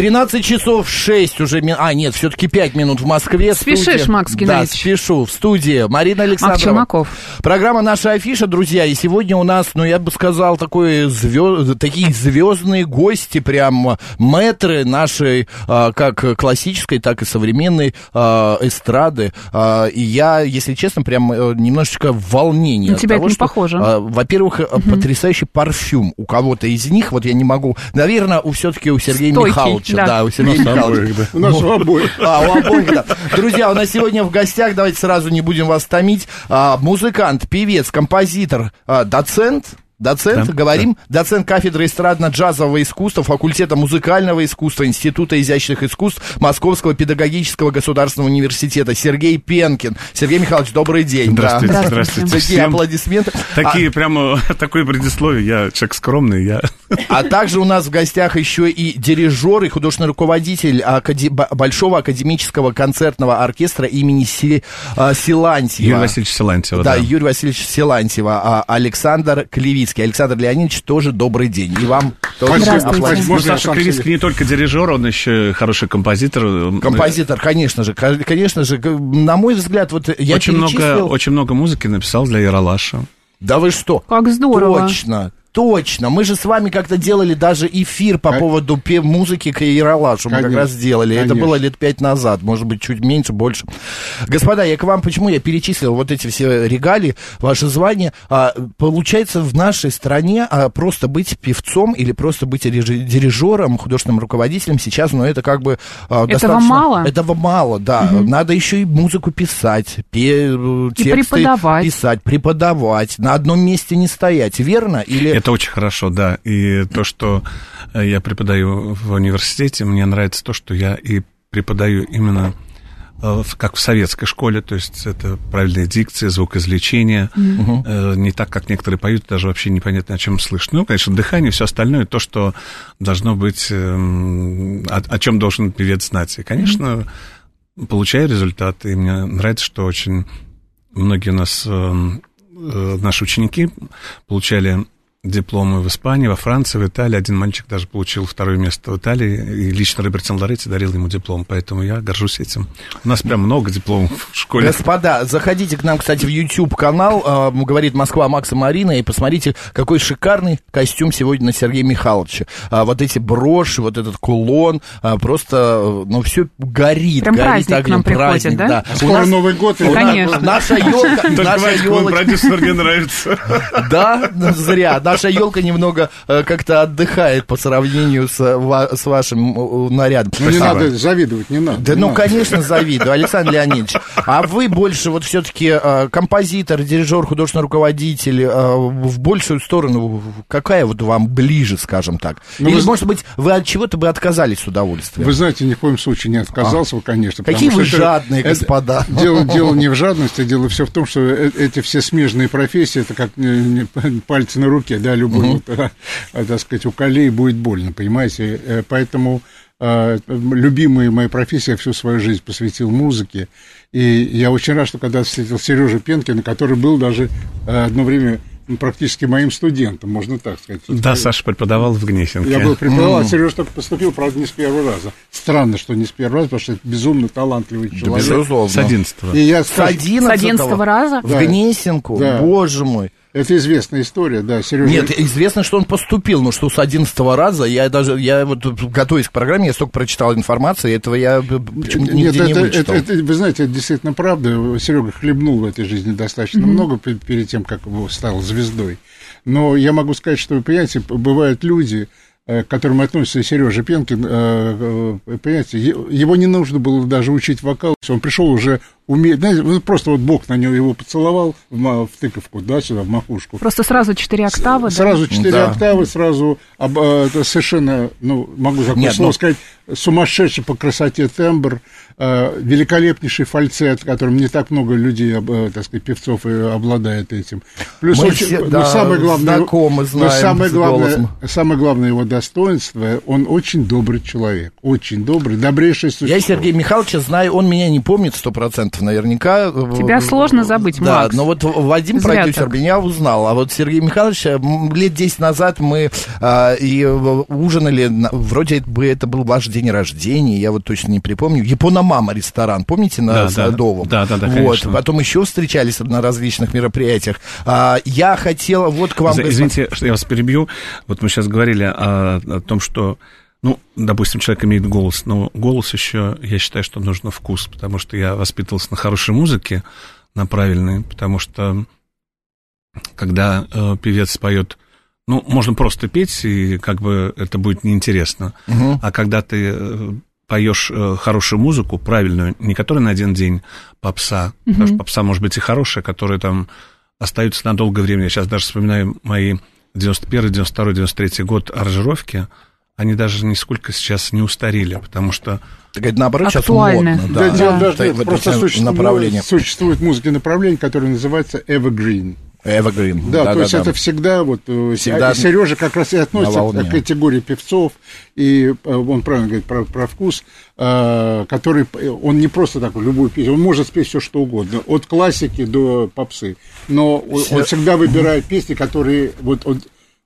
13 часов 6 уже, ми- а нет, все-таки 5 минут в Москве. Спешишь, Студия- Макс Да, Геннадьевич. спешу. В студии Марина Александрова. Челноков. Программа «Наша афиша», друзья, и сегодня у нас, ну, я бы сказал, такой звезд... такие звездные гости, прям мэтры нашей, а, как классической, так и современной а, эстрады. А, и я, если честно, прям э, немножечко в волнении. На тебя того, это не что, похоже. во-первых, э, потрясающий парфюм у кого-то из них, вот я не могу, наверное, у все-таки у Сергея Стойкий, Михайловича, да. да, у Сергея Михайловича. У нас у обоих. А, у обоих, да. Друзья, у нас сегодня в гостях, давайте сразу не будем вас томить, а, музыкант, певец, композитор, а, доцент, Доцент, Да, говорим, доцент кафедры эстрадно-джазового искусства, факультета музыкального искусства, Института изящных искусств Московского педагогического государственного университета Сергей Пенкин. Сергей Михайлович, добрый день. Здравствуйте, Да. здравствуйте. Такие всем. аплодисменты. Такие прямо, такое предисловие, я человек скромный, я... А также у нас в гостях еще и дирижер и художественный руководитель акаде- Большого академического концертного оркестра имени Си- а, Силантьева. Юрий Васильевич Силантьева, Да, да. Юрий Васильевич Силантьева, а, Александр Клевицкий. Александр Леонидович, тоже добрый день. И вам тоже я Саша себе? не только дирижер, он еще хороший композитор. Композитор, конечно же, ко- конечно же, на мой взгляд, вот я очень много, перечислил- очень много музыки написал для Яралаша. Да вы что? Как здорово. Точно, точно. Мы же с вами как-то делали даже эфир по Кон- поводу пе- музыки к Ералашу. Мы как раз сделали. Это конечно. было лет пять назад, может быть, чуть меньше, больше. Господа, я к вам, почему я перечислил вот эти все регалии, ваши звания? А, получается, в нашей стране а, просто быть певцом или просто быть дирижером, художественным руководителем сейчас, ну, это как бы а, достаточно... мало? Этого мало, да. Надо еще и музыку писать, пе- И тексты преподавать. писать, преподавать, на одном месте не стоять, верно? Или Это очень хорошо, да. И то, что э, я преподаю в университете, мне нравится то, что я и преподаю именно э, как в советской школе, то есть это правильная дикция, звукоизвлечение, э, не так, как некоторые поют, даже вообще непонятно, о чем слышно. Ну, конечно, дыхание, все остальное, то, что должно быть, эм, о, о чем должен певец знать. И, конечно, получаю результаты, и мне нравится, что очень многие у нас, эм, наши ученики получали дипломы в Испании, во Франции, в Италии. Один мальчик даже получил второе место в Италии, и лично Робертин Лоретти дарил ему диплом, поэтому я горжусь этим. У нас прям много дипломов в школе. Господа, заходите к нам, кстати, в YouTube канал, э, говорит Москва Макса Марина, и посмотрите, какой шикарный костюм сегодня на Сергея Михайловича. А, вот эти броши, вот этот кулон, а, просто, ну, все горит, Прям горит праздник к нам огнем. приходит, праздник, да? У Скоро нас- Новый год. и Конечно. Наша елка, Только наша он елочка, продюсер, мне нравится. да, зря. Наша елка немного э, как-то отдыхает по сравнению с, э, ва- с вашим э, нарядом. Ну, не надо завидовать, не надо. Да не ну, надо. конечно, завидую, Александр Леонидович. А вы больше вот все-таки композитор, дирижер, художественный руководитель, э, в большую сторону, какая вот вам ближе, скажем так? Ну, Или, вы- может быть, вы от чего-то бы отказались с удовольствием? Вы знаете, ни в коем случае не отказался, бы, конечно. Какие вы это- жадные, это- господа. Дело, дело не в жадности, дело все в том, что э- эти все смежные профессии, это как э, пальцы на руке, да, любой, а, а, так сказать, у колеи будет больно, понимаете? Э, Поэтому э, любимая моя профессия, я всю свою жизнь посвятил музыке, и я очень рад, что когда встретил Сережу Пенкина, который был даже одно время ну, практически моим студентом, можно так сказать. Да, Саша преподавал в Гнесинке. Я был преподаватель, Сережа только поступил, правда, не с первого раза. Странно, что не с первого раза, потому что это безумно талантливый человек. безусловно. С 11 И я С скажу, 11 С 11 раза? В Да. Гнесинку? Да. Боже мой. Это известная история, да, Сережа. Нет, известно, что он поступил, но что с 11 раза, я даже, я вот готовясь к программе, я столько прочитал информации, этого я почему-то Нет, нигде не это, вычитал. это- это, вы знаете, это действительно правда. Серега хлебнул в этой жизни достаточно много пе- перед тем, как стал звездой. Но я могу сказать, что, вы понимаете, бывают люди, э, к которым относится Сережа Пенкин, э, э, понимаете, его не нужно было даже учить вокал. Он пришел уже умеет, знаете, ну, просто вот Бог на него его поцеловал в, в тыковку, да, сюда, в макушку. Просто сразу четыре октавы, да? Сразу четыре Да. октавы, сразу об- э, это совершенно, ну, могу такое Нет, слово ну- сказать, сумасшедший по красоте тембр, э, великолепнейший фальцет, которым не так много людей, об- э, так сказать, певцов и обладает этим. Плюс Мы очень, все, но да, самое главное, знакомы, но знаем самое с главное, самое главное его достоинство, он очень добрый человек, очень добрый, добрейший существо. Я Сергея Михайловича знаю, он меня не помнит сто процентов наверняка. Тебя сложно забыть, Да, Макс. но вот Вадим Зря продюсер так. меня узнал, а вот Сергей Михайлович э, лет 10 назад мы а, и э, ужинали, на- вроде бы это был ваш день рождения, я вот точно не припомню, Япона-мама ресторан, помните, на Да, да. Садовом? Да, да, да, Вот, конечно. потом еще встречались на различных мероприятиях. А, я хотела вот к вам... Извините, что я вас перебью. Вот мы сейчас говорили о, о том, что, ну, допустим, человек имеет голос, но голос еще, я считаю, что нужно вкус, потому что я воспитывался на хорошей музыке, на правильной, потому что когда э, певец поет, ну, можно просто петь, и как бы это будет неинтересно. Мгм. А когда ты э, поешь э, хорошую музыку, правильную, не которая на один день попса, потому что попса может быть и хорошая, которая там остаются на долгое время. Я сейчас даже вспоминаю мои 91, 92, 93 год аранжировки, они даже нисколько сейчас не устарели, потому что Так это наоборот сейчас Актуально. модно. Да, Да, дело даже Так, нет, просто существует, направления. существует музыки направление, которое называется evergreen. Evergreen. Да, то есть это всегда вот э, Всегда Сережа как раз и относится к категории певцов, и э, он правильно говорит про, про вкус, э, который он не просто так любую песню, он может спеть все что угодно, от классики до попсы, но он, он всегда выбирает песни, которые вот он,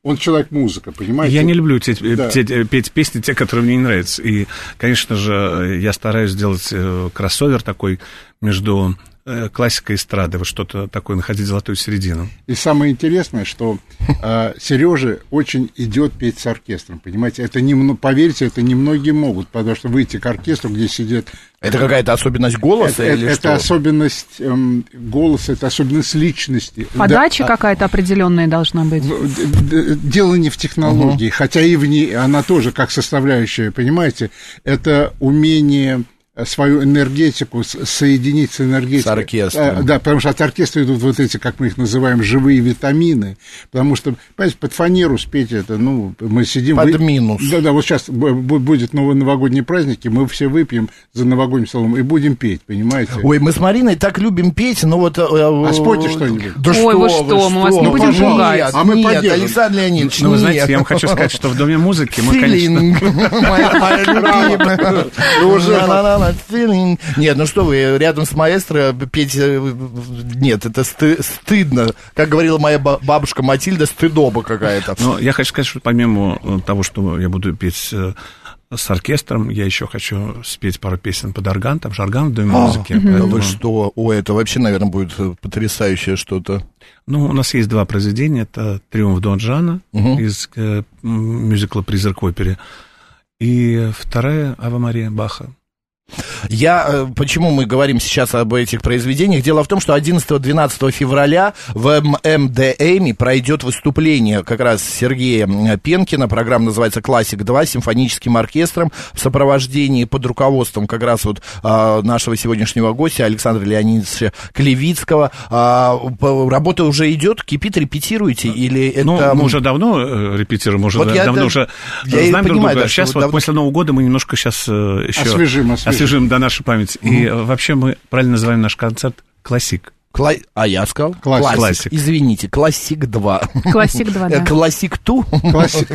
он человек музыка, понимаете? Я не люблю те- Да. те- те- петь песни, те, которые мне не нравятся. И, конечно же, я стараюсь сделать э, кроссовер такой между э, классикой и эстрадой, вот что-то такое, находить золотую середину. И самое интересное, что э, Сереже очень идет петь с оркестром, понимаете? Это не, поверьте, это немногие могут, потому что выйти к оркестру, где сидят Это какая-то особенность голоса это, или это что? особенность эм, голоса, это особенность личности. Подача Да, какая-то определенная должна быть. д- Дело не в технологии, хотя и в ней она тоже как составляющая, понимаете, это умение э, свою энергетику соединить с энергетикой. С оркестром. А, Да, потому что от оркестра идут вот эти, как мы их называем, живые витамины, потому что, понимаете, под фанеру спеть это, ну, мы сидим... Под минус. Да, да, вот сейчас будет новые новогодние праздники, мы все выпьем за новогодним столом и будем петь, понимаете? Ой, мы с Мариной так любим петь, но вот... А спойте что-нибудь. Да Ой, что вы что, мы вас не будем пугать. Нет, А мы нет, поддержим. Александр Леонидович, Ну, вы нет. знаете, я вам хочу сказать, что в Доме музыки мы, конечно... Feeling. Нет, ну что вы, рядом с маэстро петь... э, Нет, это сты- стыдно. Как говорила моя ба- бабушка Матильда, стыдоба какая-то. Но я хочу сказать, что помимо э, того, что я буду петь э, с оркестром, я еще хочу спеть пару песен под орган, там же орган в Доме музыки. Да поэтому- вы что? Ой, это вообще, наверное, будет потрясающее что-то. Ну, у нас есть два произведения. Это «Триумф Дон Жана» из э, мюзикла «Призрак опере». И вторая «Ава Мария» Баха. Я, э, почему мы говорим сейчас об этих произведениях? Дело в том, что 11-12 февраля в МДМ пройдет выступление как раз Сергея Пенкина. Программа называется «Классик-2» с симфоническим оркестром в сопровождении под руководством как раз вот а, нашего сегодняшнего гостя Александра Леонидовича Клевицкого. А, работа уже идет, кипит, репетируете? Или это... Ну, мы уже давно э, репетируем, уже Вот да- я давно да- уже я знаем друг понимаю, друга. да, сейчас вот давно- после Нового года мы немножко сейчас еще Освежим, освежим. Освежим до нашей памяти. И э, вообще мы правильно называем наш концерт «Классик». Кла- А я сказал? Классик. Классик. Извините, классик 2. Классик 2, да. Classic two? Классик,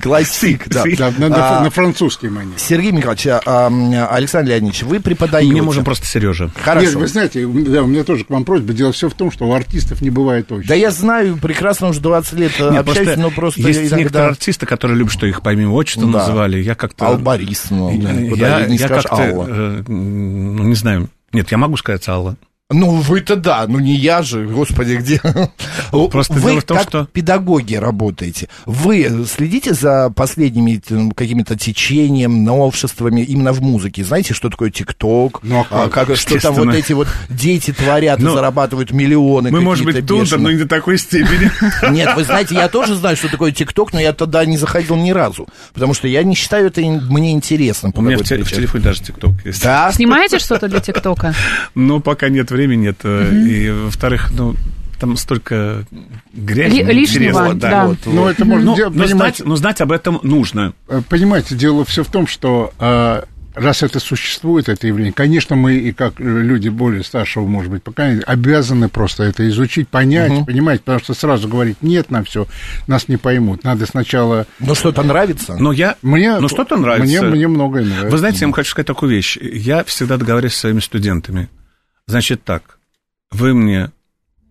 классик. Да. Да, на, на- А, на французский манер. Сергей Михайлович, а, а, Александр Леонидович, вы преподаете. Мне можем просто Сережа. Нет, Хорошо. вы знаете, у меня- да, у меня тоже к вам просьба. Дело все в том, что у артистов не бывает очень. Да я знаю, прекрасно уже 20 лет э, Нет, общаюсь, просто но просто есть некоторые артисты, которые любят, что их по имени отчеству Да. называли. Я как-то... Алла Борисовна, Я, куда я не скажешь как-то, Алла. э, ну, не знаю. Нет, я могу сказать Алла. Ну, вы-то да, ну не я же, господи, где? Просто вы дело в том, как что- педагоги работаете. Вы следите за последними какими-то течением, новшествами именно в музыке? Знаете, что такое ТикТок? Ну, а как? что там вот эти вот дети творят и Ну, зарабатывают миллионы Мы, может быть, тут, но не до такой степени. Нет, вы знаете, я тоже знаю, что такое ТикТок, но я тогда не заходил ни разу. Потому что я не считаю это мне интересным. У меня в, те- телефоне даже ТикТок есть. Да? Снимаете что-то для ТикТока? Но пока нет времени, нет. э, И, во-вторых, ну, там столько грязи. Ли- лишнего, интересного, да. вот, Ну, вот. это можно Ну, делать, но, знать, но знать об этом нужно. Э, Понимаете, дело все в том, что э, раз это существует, это явление, конечно, мы и как люди более старшего, может быть, поколения, обязаны просто это изучить, понять, понимаете, потому что сразу говорить нет на все, нас не поймут. Надо сначала... Ну, что-то нравится? Но я... Мне, ну, что-то нравится. Мне, мне многое нравится. Вы знаете, я вам хочу сказать такую вещь. Я всегда договариваюсь со своими студентами. Значит так, вы мне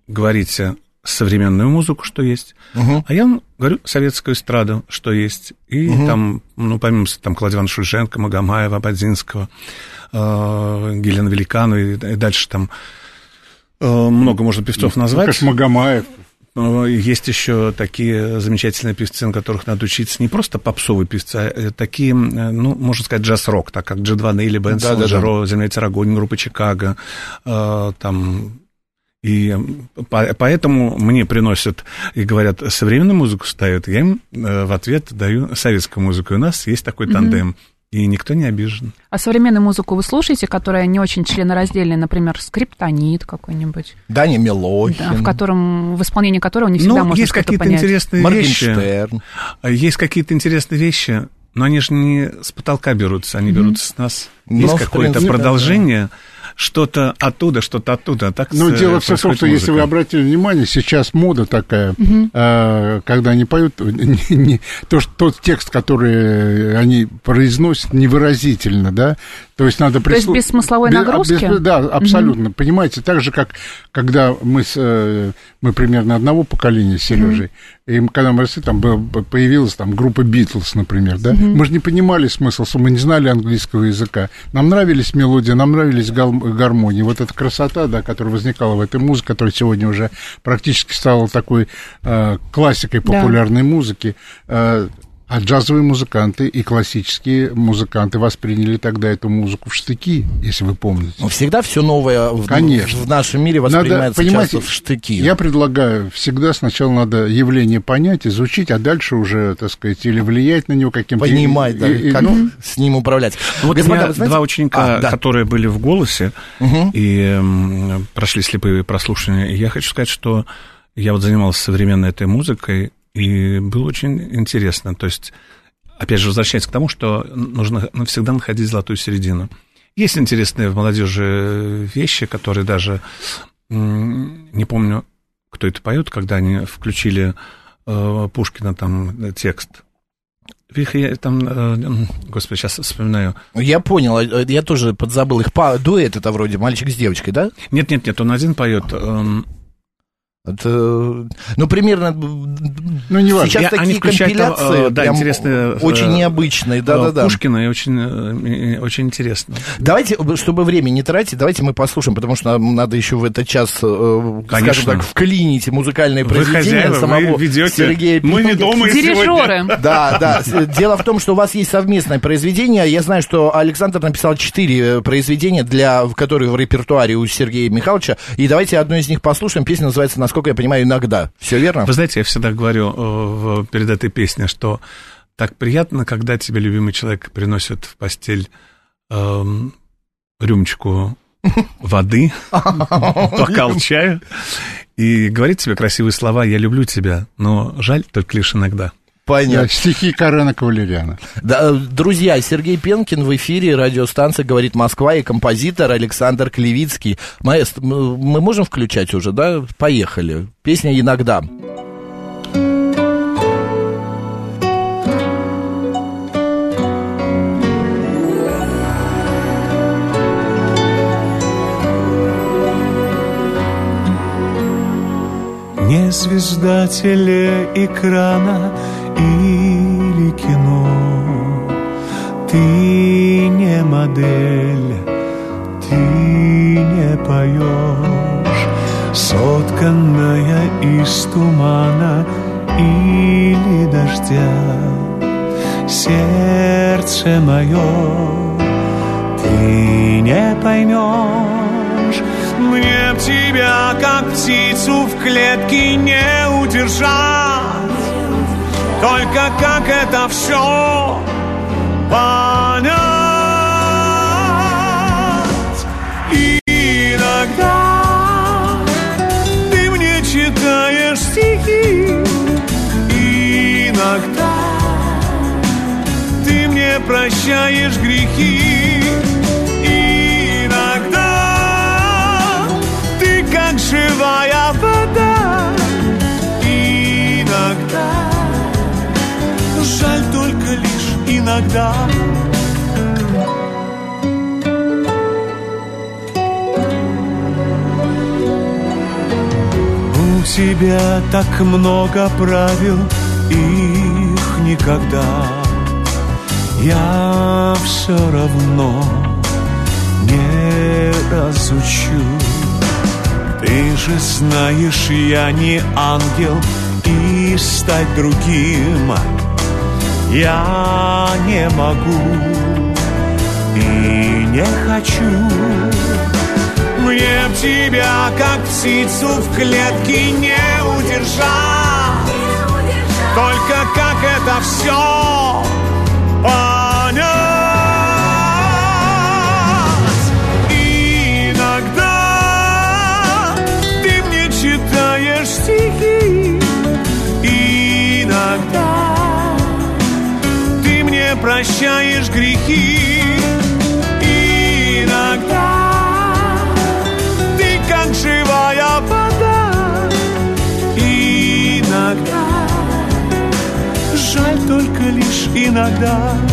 говорите современную музыку, что есть, Мгм. а я вам говорю советскую эстраду, что есть. И там, ну, помимо там Кладивана Шульженко, Магомаева, Бадзинского, э, Гелена Великану и, и дальше там э, много можно певцов Ну, назвать. как Магомаев. Э, Есть еще такие замечательные певцы, на которых надо учиться. Не просто попсовые певцы, а э, такие, э, ну, можно сказать, джаз-рок, так как Джи-2 Нейли, Бен Да-да-да. Солджеро, Земля Тарагонин, группа Чикаго, э, там... И по- поэтому мне приносят и говорят, современную музыку ставят, я им э, в ответ даю советскую музыку. И у нас есть такой тандем, и никто не обижен. А современную музыку вы слушаете, которая не очень членораздельная, например, скриптонит какой-нибудь, Даня Милохин. да, в котором, в исполнении которого не всегда ну, можно есть что-то какие-то понять. интересные вещи. Моргенштерн. Есть какие-то интересные вещи, но они же не с потолка берутся, они берутся с нас. Ну, Есть какое-то принципе, продолжение, что-то оттуда, что-то оттуда. Так Ну, с- дело все в том, что если вы музыка. обратили внимание, сейчас мода такая, э, когда они поют, не- не- то, что тот текст, который они произносят, невыразительно, да, то есть надо... То есть прислу- без смысловой Без- нагрузки? без- да, абсолютно. Понимаете, так же, как когда мы, с, э, мы примерно одного поколения с Сережей, и когда мы росли, там появилась там группа Битлз, например, да, мы же не понимали смысл, мы не знали английского языка. Нам нравились мелодии, нам нравились гармонии. Вот эта красота, да, которая возникала в этой музыке, которая сегодня уже практически стала такой э, классикой Да. популярной музыки, э, а джазовые музыканты и классические музыканты восприняли тогда эту музыку в штыки, если вы помните. Ну, всегда все новое в, Конечно. в нашем мире Надо, воспринимается понимаете, часто в штыки. Я предлагаю всегда сначала надо явление понять, изучить, а дальше уже, так сказать, или влиять на него каким-то... Понимать, да, и- и- как ну, с ним управлять. Вот Господа, у меня знаете- два ученика, А, да. которые были в «Голосе» и м, прошли слепые прослушивания, и я хочу сказать, что я вот занимался современной этой музыкой, и было очень интересно. То есть, опять же, возвращаясь к тому, что нужно навсегда находить золотую середину. Есть интересные в молодежи вещи, которые даже, не помню, кто это поет, когда они включили э, Пушкина там э, текст. Их я там, э, господи, сейчас вспоминаю. Я понял, э, я тоже подзабыл их. Дуэт это вроде мальчик с девочкой, да? Нет, нет, нет, он один поет. эм, Это, ну, примерно... Ну, не важно. Сейчас Я- они такие там, компиляции э, да, интересные, очень э, необычные, э, да-да-да. Пушкина, и очень, очень интересно. Давайте, чтобы время не тратить, давайте мы послушаем, потому что нам надо еще в этот час, э, скажем Конечно. так, вклинить музыкальное Вы произведение хозяева, самого вы ведете. Сергея Мы не дома сегодня. Да, да. Дело в том, что у вас есть совместное произведение. Я знаю, что Александр написал четыре произведения, для, в которые в репертуаре у Сергея Михайловича. И давайте одно из них послушаем. Песня называется, насколько я понимаю, «Иногда». Все верно? Вы знаете, я всегда говорю э, перед этой песней, что так приятно, когда тебе любимый человек приносит в постель эм, рюмочку воды, бокал чая и говорит тебе красивые слова «я люблю тебя», но жаль только лишь иногда. Понятно. Да, стихи Карена Кавалериана. Да, э, друзья, Сергей Пенкин в эфире радиостанции «Говорит Москва» и композитор Александр Клевицкий. Маэстро, мы мы можем включать уже, да? Поехали. Песня «Иногда». Не звезда телеэкрана или кино Ты не модель, ты не поешь, сотканная из тумана или дождя. Сердце мое, ты не поймешь, мне тебя, как птицу в клетке, не удержать. Только как это все понять? Иногда ты мне читаешь стихи, иногда ты мне прощаешь грехи, иногда ты как живая иногда. У тебя так много правил, их никогда я все равно не разучу. Ты же знаешь, я не ангел, и стать другим я не могу и не хочу. Мне б тебя, как птицу в клетке, не удержать. Только как это все понять? Прощаешь грехи. Иногда ты как живая вода. Иногда жаль только лишь иногда.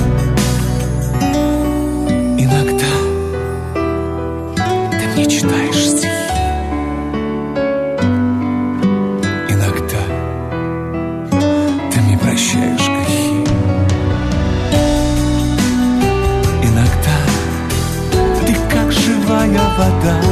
Вода.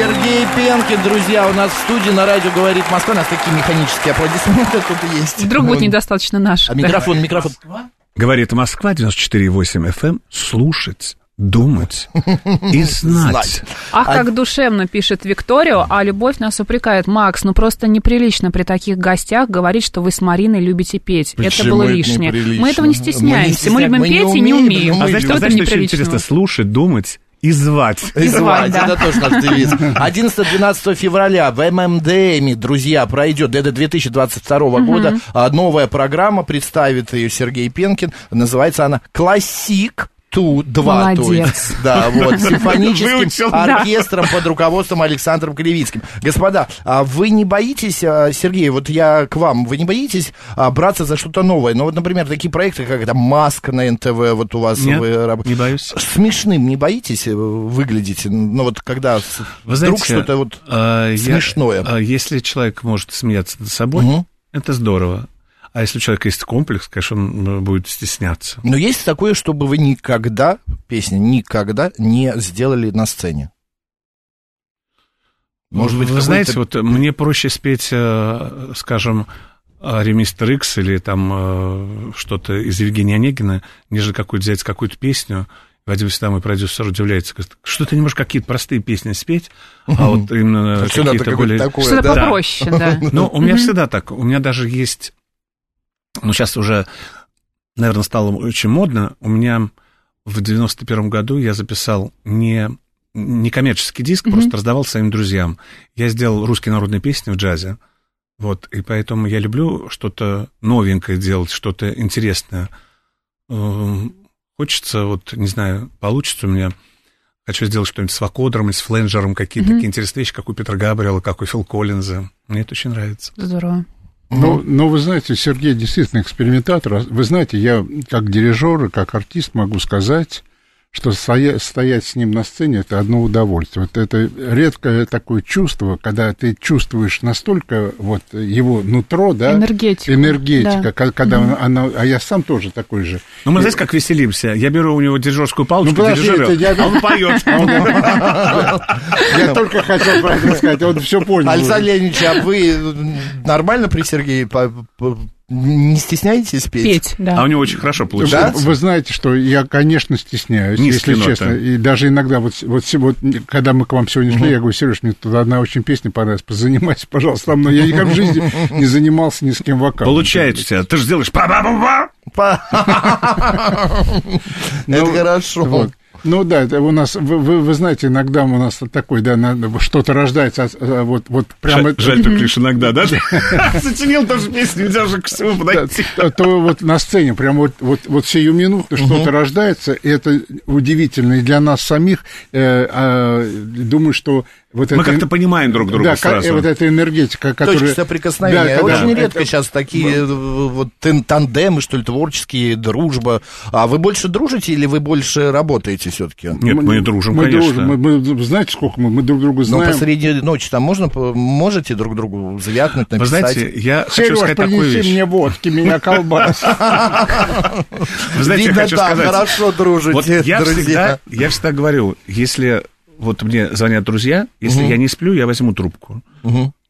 Сергей Пенкин, друзья, у нас в студии на радио говорит Москва. У нас такие механические аплодисменты тут есть. Вдруг будет Ну, недостаточно наших. А да. микрофон, микрофон. Говорит Москва 94,8 FM. эм. Слушать, думать и знать. Знать. Ах, А- как душевно пишет Викторио, а любовь нас упрекает. Макс, ну просто неприлично при таких гостях говорить, что вы с Мариной любите петь. это Почему было это лишнее. неприлично? Мы этого не Мы не стесняемся. Мы, стесня- любим мы не петь и не умеем, умеем. А что а это знаете, что очень неприличного? интересно? Слушать, думать и звать. И звать, да. это тоже наш девиз. 11-12 февраля в ММДМе, друзья, пройдет, это 2022 года, а, новая программа, представит ее Сергей Пенкин, называется она «Классик». Ту 2, то Молодец. есть, да, вот, симфоническим Выучил, да. оркестром под руководством Александром Кривицким. Господа, а вы не боитесь, а, Сергей, вот я к вам, вы не боитесь а, браться за что-то новое? Ну, вот, например, такие проекты, как это «Маска» на НТВ, вот у вас Нет, вы раб- не боюсь. Смешным не боитесь э, выглядеть? Ну, вот когда Вы вдруг знаете, что-то вот... э, я- смешное. э, если человек может смеяться над собой, Мгм. это здорово. А если у человека есть комплекс, конечно, он э, будет стесняться. Но есть такое, чтобы вы никогда, песня, никогда не сделали на сцене? Может быть, Вы знаете, вот мне проще спеть, э, скажем, э, Ремистер Икс или там э, что-то из Евгения Онегина, нежели какую-то взять какую-то песню. Вадим всегда мой продюсер удивляется, говорит, что ты не можешь какие-то простые песни спеть, а вот именно надо какие-то более... такое, Что-то да? попроще, да. Ну, у меня всегда так. У меня даже есть... Ну, сейчас уже, наверное, стало очень модно. У меня в 91 году я записал не, не коммерческий диск, просто раздавал своим друзьям. Я сделал русские народные песни в джазе. Вот, и поэтому я люблю что-то новенькое делать, что-то интересное. Эм, Хочется, вот, не знаю, получится у меня, хочу сделать что-нибудь с вакодером с фленджером, какие-то такие интересные вещи, как у Петра Габриэла, как у Фил Коллинза. Мне это очень нравится. Здорово. Ну, ну, вы знаете, Сергей действительно экспериментатор. Вы знаете, я как дирижер и как артист могу сказать, что стоя- стоять с ним на сцене это одно удовольствие. Вот это редкое такое чувство, когда ты чувствуешь настолько вот его нутро, да, Энергетику, энергетика, да. когда она, она- а я сам тоже такой же. Ну, мы знаете, как веселимся? Я беру у него дирижерскую палочку, Ну, дирижирую, я- а он поет. Я только хотел про это сказать, он все понял. Александр Леонидович, а вы нормально при Сергее не стесняетесь петь? Петь, да. А у него очень хорошо получается. вы знаете, что я, конечно, стесняюсь, Низкие если ноты. честно. И даже иногда, вот, вот, вот, когда мы к вам сегодня шли, я говорю, Сереж, мне тут одна очень песня понравилась, позанимайся, пожалуйста, со мной. Я никогда в жизни не занимался ни с кем вокалом. Получается у тебя. Ты же сделаешь па-ба-ба-ба. По- Это Ну, хорошо. Ну да, это у нас, вы, вы, вы знаете, иногда у нас такой, да, что-то рождается, а, а, вот, вот прямо... Жаль, жаль только лишь иногда, да? Сочинил тоже песню, нельзя же к всему Да, подойти. то, то вот на сцене прям вот, вот, вот сию минуту что-то рождается, и это удивительно и для нас самих. Э, а, думаю, что вот Мы это... как-то понимаем друг друга да, сразу. вот эта энергетика, которая... Точки соприкосновения. Да, Очень это- редко сейчас такие э, вот тен- тандемы, что ли, творческие, дружба. А вы больше дружите или вы больше работаете все-таки? Нет, мы дружим, мы конечно. дружим. Мы, мы- знаете, сколько мы, мы друг друга Но знаем. посреди ночи там можно, можете друг другу звякнуть, Вы написать? знаете, я хочу Сереж, сказать такую вещь. мне водки, меня колбас. Вы знаете, я хочу сказать. хорошо дружите, Вот я друзья. всегда, я всегда говорю, если вот мне звонят друзья, если я не сплю, я возьму трубку.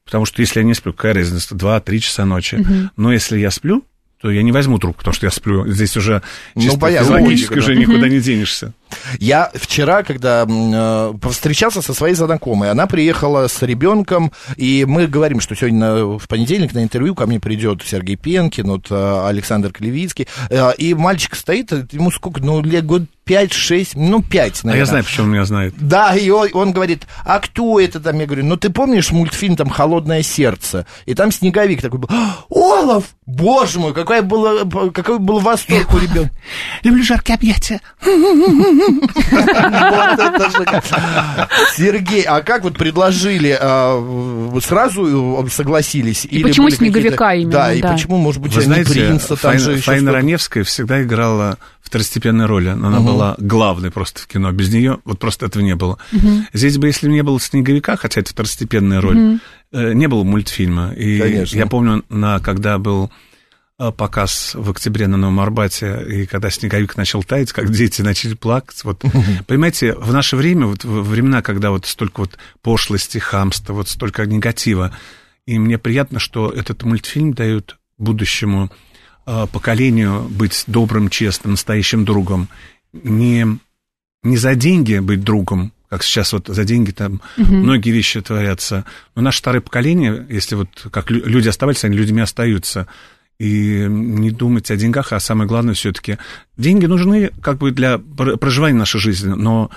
Потому что если я не сплю, какая разница, 2-3 часа ночи. Но если я сплю, то я не возьму трубку, потому что я сплю. Здесь уже Ну, чисто понятно, физиологически уже да. никуда не денешься. Я вчера, когда э, повстречался со своей знакомой, она приехала с ребенком, и мы говорим, что сегодня в понедельник на интервью ко мне придет Сергей Пенкин, вот э, Александр Клевицкий, э, и мальчик стоит, э, ему сколько, ну, лет год 5-6, ну, 5, А наверное. я знаю, почему он меня знает. Да, и он, он говорит, а кто это там? Я говорю, ну ты помнишь мультфильм там «Холодное сердце»? И там снеговик такой был, «А, Олаф! Боже мой, какой был, какой был восторг у ребенка. Люблю жаркие объятия. Сергей, а как вот предложили, а, сразу согласились? Или почему снеговика именно, Да, и почему, может быть, не знаете, принца, там же Фаина? Раневская всегда играла второстепенной роли, но она была главной просто в кино. Без нее вот просто этого не было. Здесь бы, если не было снеговика, хотя это второстепенная роль, э, не было мультфильма. И Конечно. я помню, на, когда был показ в октябре на Новом Арбате, и когда снеговик начал таять, как дети начали плакать. Вот, понимаете, в наше время, вот во времена, когда вот столько вот пошлости, хамства, вот столько негатива, и мне приятно, что этот мультфильм дает будущему э, поколению быть добрым, честным, настоящим другом. Не, не за деньги быть другом, как сейчас вот за деньги там многие вещи творятся. Но наше старое поколение, если вот как лю- люди оставались, они людьми остаются. И не думать о деньгах, а самое главное все-таки деньги нужны как бы для пр- проживания нашей жизни, но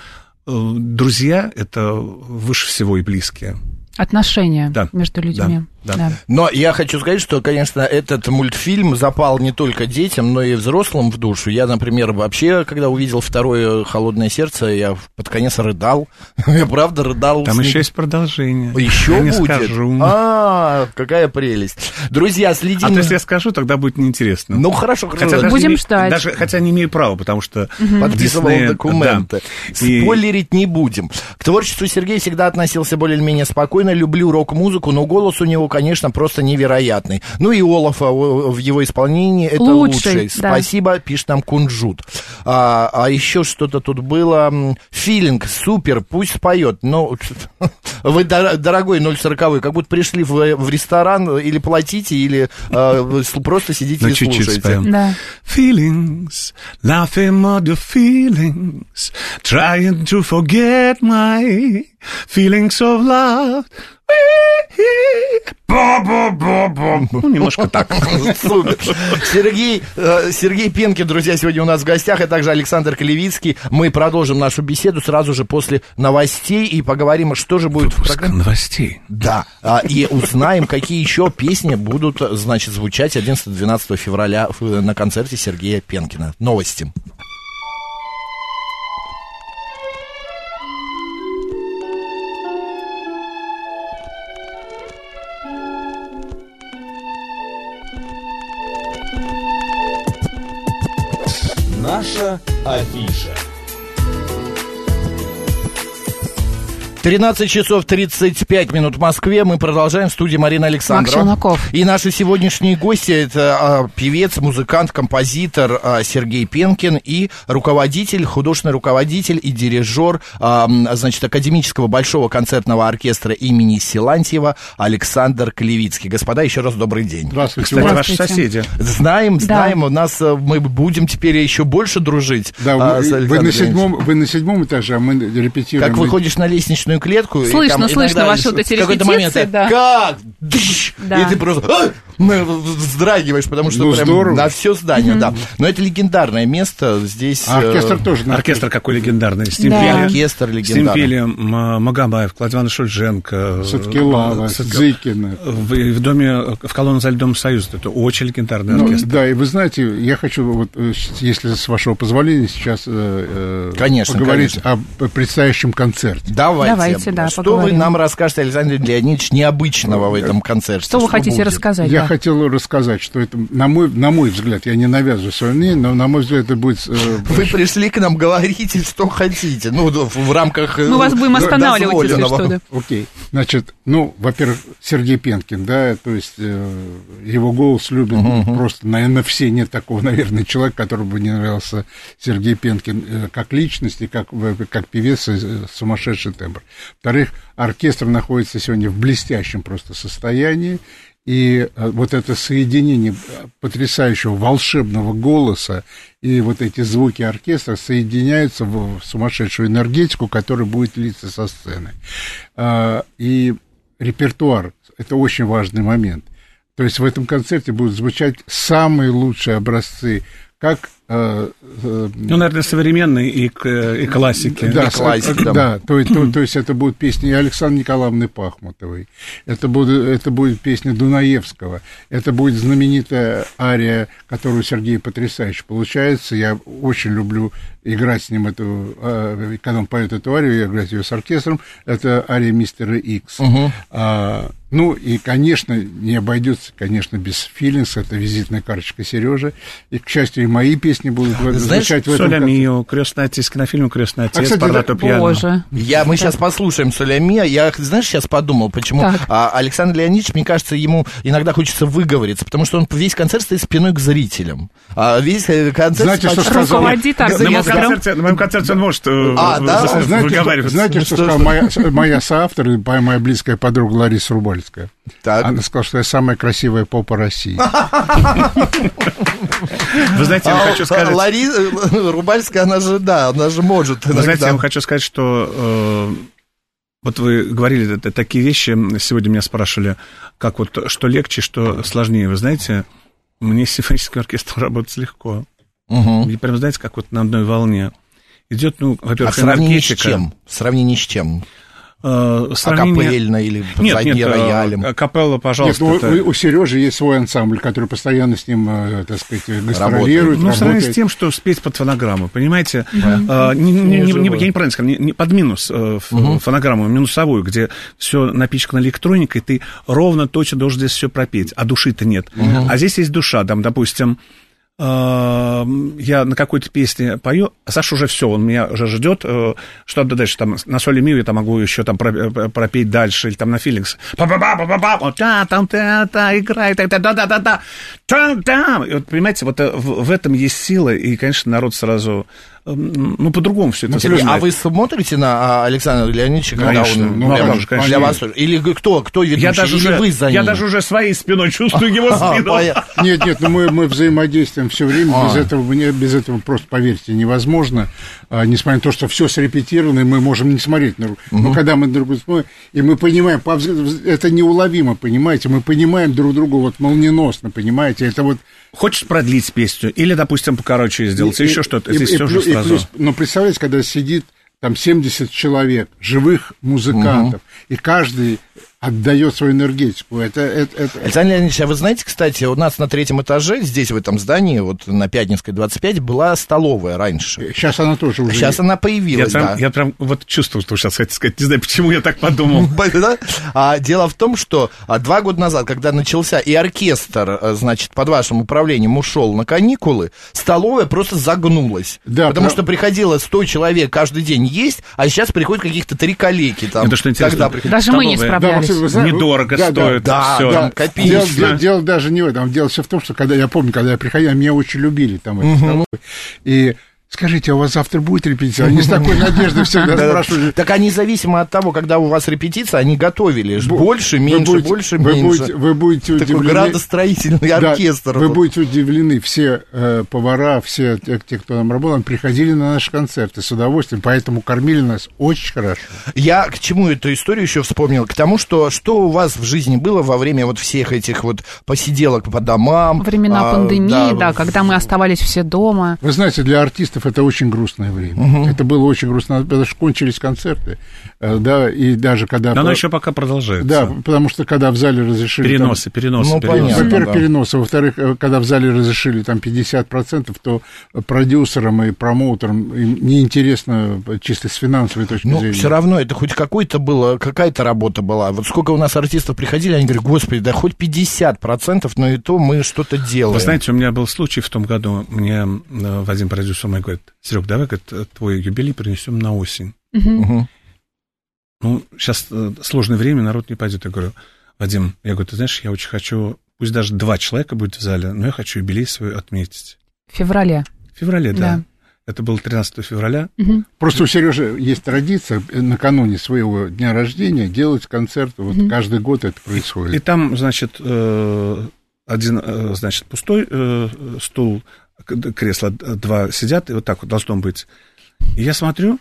э, друзья это выше всего и близкие. Отношения Да, между людьми. да, да. Но я хочу сказать, что, конечно, этот мультфильм запал не только детям, но и взрослым в душу. Я, например, вообще, когда увидел второе «Холодное сердце», я под конец рыдал. Я правда рыдал. Там еще есть продолжение. Еще будет? скажу. А, какая прелесть. Друзья, следим... А то, если я скажу, тогда будет неинтересно. Ну, хорошо, хорошо. даже Будем ждать. Даже, хотя не имею права, потому что... Подписывал документы. да. Спойлерить не будем. К творчеству Сергей всегда относился более-менее спокойно. Люблю рок-музыку, но голос у него, конечно, просто невероятный. Ну и Олафа о, в его исполнении это Лучший, лучший. да. Спасибо, пишет нам Кунжут. А, а еще что-то тут было. Филинг, супер, пусть споет. Но вы, дор- дорогой 040, как будто пришли в, в ресторан, или платите, или э, вы просто сидите На и чуть-чуть слушаете. споем. Да. Feelings, nothing more the feelings, trying to forget my feelings of love. Ну, немножко так. Супер. Сергей, э, Сергей Пенкин, друзья, сегодня у нас в гостях, и также Александр Клевицкий. Мы продолжим нашу беседу сразу же после новостей и поговорим, что же будет в Выпуск программе. новостей. Да, а, и узнаем, какие еще песни будут, значит, звучать 11-12 февраля в- на концерте Сергея Пенкина. Новости. Афиша. 13 часов 35 минут в Москве. Мы продолжаем в студии Марина Александрова. И наши сегодняшние гости это а, певец, музыкант, композитор а, Сергей Пенкин и руководитель, художественный руководитель и дирижер, а, значит, академического большого концертного оркестра имени Силантьева Александр Клевицкий. Господа, еще раз добрый день. Здравствуйте. Кстати, Влад. ваши соседи. Знаем, Да. знаем, у нас а, мы будем теперь еще больше дружить. Да, а, вы, с вы Александром на седьмом, вы на седьом этаже, а мы репетируем. Как выходишь на лестничную клетку, и Слышно, там слышно ваши вот эти какой-то момент репетиции, так, да. как? Да. И ты просто вздрагиваешь, потому что Ну, прям здорово. на все здание, да. Но это легендарное место здесь. А оркестр э, тоже. Оркестр какой легендарный. С ним Да. пели- Оркестр С ним легендарный. пели Магомаев, Кладван Шульженко. Садкилава, э, Садки- Зыкина. В, в доме, в колонне за льдом Союз. Это очень легендарный Ну, оркестр. да, и вы знаете, я хочу, вот, э, если с вашего позволения, сейчас э, э, Конечно, поговорить конечно. о предстоящем концерте. Давайте. Давайте, да, Что поговорим. вы нам расскажете, Александр Леонидович, необычного в этом концерте? Что вы хотите будет? рассказать? Я хотел рассказать, что это, на мой, на мой взгляд, я не навязываю свое мнение, но, на мой взгляд, это будет... э, Вы пришли к нам, говорите, что хотите. Ну, в в рамках э, Мы вас будем останавливать, если что, да. Окей. Значит, ну, во-первых, Сергей Пенкин, да, то есть э, его голос любят просто, наверное, все. Нет такого, наверное, человека, которому бы не нравился Сергей Пенкин э, как личность и как, э, как певец, э, сумасшедший тембр. Во-вторых, оркестр находится сегодня в блестящем просто состоянии. И э, вот это соединение потрясающего волшебного голоса и вот эти звуки оркестра соединяются в сумасшедшую энергетику, которая будет литься со сцены. А, И репертуар – это очень важный момент. То есть в этом концерте будут звучать самые лучшие образцы, как э, э, Ну, наверное, современные и, к- и классики. да, И классик, да. да, то, есть- то, то есть это будут песни Александры Николаевны Пахмутовой, это будет, это будет песня Дунаевского, это будет знаменитая ария, которую Сергей потрясающе получается. Я очень люблю играть с ним эту, э, когда он поет эту арию, я играть ее с оркестром, это ария мистера Икс. А, ну и, конечно, не обойдется, конечно, без филинс, это визитная карточка Сережи. И, к счастью, и мои песни будут Знаешь, звучать в этом Соля. Мио, крестный отец, кинофильм «Крестный отец», кстати, «Парлато да, пьяно». Боже. Я, мы сейчас послушаем Солямия. Я, знаешь, сейчас подумал, почему Так. а, Александр Леонидович, мне кажется, ему иногда хочется выговориться, потому что он весь концерт стоит спиной к зрителям. А весь э, концерт... Знаете, что сказал? Руководит На моем, концерте, на моем концерте он может э, А, да? А знаете, что, выговариваться. знаете, что, Что- сказала моя, моя соавтор и моя близкая подруга Лариса Рубальская? Так. Она сказала, что я самая красивая попа России. Вы знаете, я вам А, хочу сказать... Лариса э, Рубальская, она же, да, она же может. Вы знаете, я вам хочу сказать, что э, вот вы говорили такие вещи, сегодня меня спрашивали, как вот, что легче, что сложнее. Вы знаете, мне с симфоническим оркестром работать легко. Мгм. И прям, знаете, как вот на одной волне. Идет, ну, А во-первых, с энергетика. чем? В сравнении с чем? Э, сравнение- Акапельно или Нет, нет, роялем? э, капелла, Нет, пожалуйста. ну, это- у, Сережи есть свой ансамбль, который постоянно с ним, э, так сказать, гастролирует, Ну, в сравнении с работает. тем, что спеть под фонограмму, понимаете? А, не- не- не- не- я неправильно сказал, не, не под минус э, фонограмму, минусовую, где все напичкано электроникой, ты ровно точно должен здесь все пропеть, а души-то нет. А здесь есть душа, там, допустим, я на какой-то песне пою, а Саша уже все, он меня уже ждет, э, что дальше, там, на соли ми я там могу еще там э, пропеть дальше, или там на филингс. па па па па па па та там та та играй, та та да да да да там там И вот, понимаете, вот э, в, в этом есть сила, и, конечно, народ сразу, ну, по-другому все это Сергей, а вы смотрите на а, Александра Леонидовича, когда Конечно, он ну, прямо конечно, конечно. для вас... Или кто, кто ведущий, я даже, или уже, вы за я ним? даже уже своей спиной чувствую его спину. Нет, нет, ну мы, мы взаимодействуем все время, А. без этого, без этого просто, поверьте, невозможно. А, несмотря на то, что все срепетировано, и мы можем не смотреть на руку. Но когда мы друг друга смотрим, и мы понимаем, это неуловимо, понимаете, мы понимаем друг друга вот молниеносно, понимаете, это вот... Хочешь продлить песню? Или, допустим, покороче сделать, И- еще что-то. и- Здесь и плю- и сразу. плюс- но представляете, когда сидит там 70 человек, живых музыкантов, и каждый отдает свою энергетику. Это, это, это- Александр Леонидович, а вы знаете, кстати, у нас на третьем этаже, здесь, в этом здании, вот на Пятницкой 25, была столовая раньше. Сейчас она тоже уже Сейчас есть. она Я появилась, прям, да. я прям вот чувствую, что сейчас хотите сказать. Не знаю, почему я так подумал. А дело в том, что а, два года назад, когда начался и оркестр, а, значит, под вашим управлением ушел на каникулы, столовая просто загнулась. Да, потому что приходило 100 человек каждый день есть, а сейчас приходят каких-то три коллеги там. Это что интересно. Даже мы не справлялись. Вы знаете, Недорого да, стоит. да, всё. да, копеечно. Дело, дело- дело даже не в этом. Дело все в том, что когда я помню, когда я приходил, меня очень любили там столовой. И скажите, а у вас завтра будет репетиция? Они с такой надеждой всегда Да, спрашивали. Так они независимо от того, когда у вас репетиция, они готовили больше, меньше, больше, меньше. Вы будете Такой удивлены. градостроительный Да, оркестр. Вы будете удивлены, все э, повара, все те, кто там работал, приходили на наши концерты с удовольствием, поэтому кормили нас очень хорошо. Я к чему эту историю еще вспомнил? К тому, что что у вас в жизни было во время вот всех этих вот посиделок по домам? Времена а, пандемии, да, когда мы оставались все дома. Вы знаете, для артистов это очень грустное время. Это было очень грустно, потому что кончились концерты, э, да, и даже когда... Но оно еще пока продолжается. Да, потому что когда в зале разрешили... там- Переносы, переносы, Ну, переносы. понятно. Во-первых, да. переносы. Во-вторых, э, когда в зале разрешили там 50%, то продюсерам и промоутерам им неинтересно э, чисто с финансовой точки Ну, зрения. все равно это хоть какой-то было, какая-то работа была. Вот сколько у нас артистов приходили, они говорят, господи, да хоть 50%, но и то мы что-то делаем. Вы знаете, у меня был случай в том году, мне э, Вадим продюсер мой говорит, Серег, давай говорит, э, твой юбилей принесем на осень. Мгм. Ну, сейчас сложное время, народ не пойдет. Я говорю, Вадим, я говорю, ты знаешь, я очень хочу, пусть даже два человека будет в зале, но я хочу юбилей свой отметить. В феврале. В феврале, да. Да. Это было 13 февраля. Мгм. Просто у Сережи есть традиция э, накануне своего дня рождения делать концерт. Вот каждый год это И происходит. там, значит, э, один, э, значит, пустой э, стул, к- кресло, д- два сидят, и вот так вот должно быть. И я смотрю,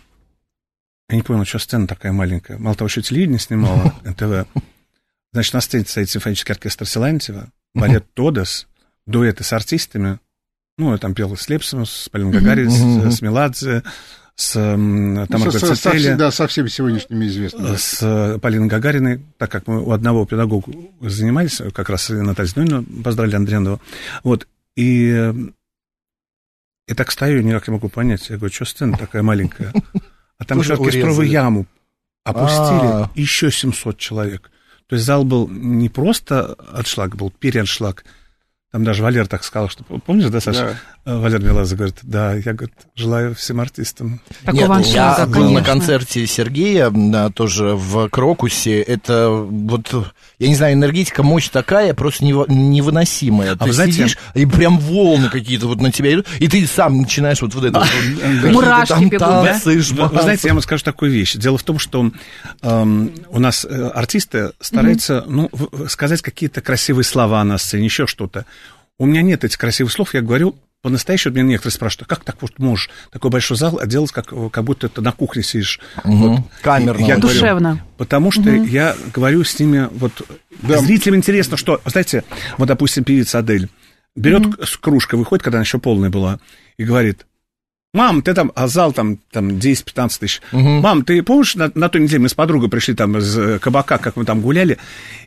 я не понял, что сцена такая маленькая. Мало того, что телевидение снимало, НТВ. Значит, на сцене стоит симфонический оркестр Силантьева, балет Тодос, дуэты с артистами. Ну, я там пел с Лепсом, с Полиной Гагарин, с, Меладзе, с Ну, Тамарой Гварцетели да, со всеми сегодняшними известными. с э, Полиной Гагариной, так как мы у одного педагога занимались, как раз Наталья Зиновьевна, поздравили Андреянова, вот, и э, я так стою, никак не могу понять, я говорю, что сцена такая маленькая, а там еще оркестровую яму опустили, А. еще 700 человек, то есть зал был не просто отшлаг, был переаншлаг, там даже Валер так сказал, что, помнишь, да, Саша? Э, Валер Меладзе говорит, да, я, говорит, желаю всем артистам Такого Нет, аншлага, я был на конечно. концерте Сергея, да, тоже в Крокусе. Это вот, я не знаю, энергетика, мощь такая, просто невыносимая. А ты вы знаете- сидишь, и прям волны какие-то вот на тебя идут, и ты сам начинаешь вот, вот это Мурашки бегут, да? Вы, знаете, я вам скажу такую вещь. Дело в том, что эм, у нас э, артисты стараются ну, сказать какие-то красивые слова на сцене, еще что-то. У меня нет этих красивых слов, я говорю по-настоящему, меня некоторые спрашивают, а как так вот можешь такой большой зал, а делать, как, как будто ты на кухне сидишь? Вот. Камерно. Я вот. говорю, Душевно. Потому что я говорю с ними, вот Да. зрителям интересно, что, знаете, вот, допустим, певица Адель берет с кружкой, выходит, когда она еще полная была, и говорит, мам, ты там, а зал там, там 10-15 тысяч, мам, ты помнишь, на, на той неделе мы с подругой пришли там из э, кабака, как мы там гуляли,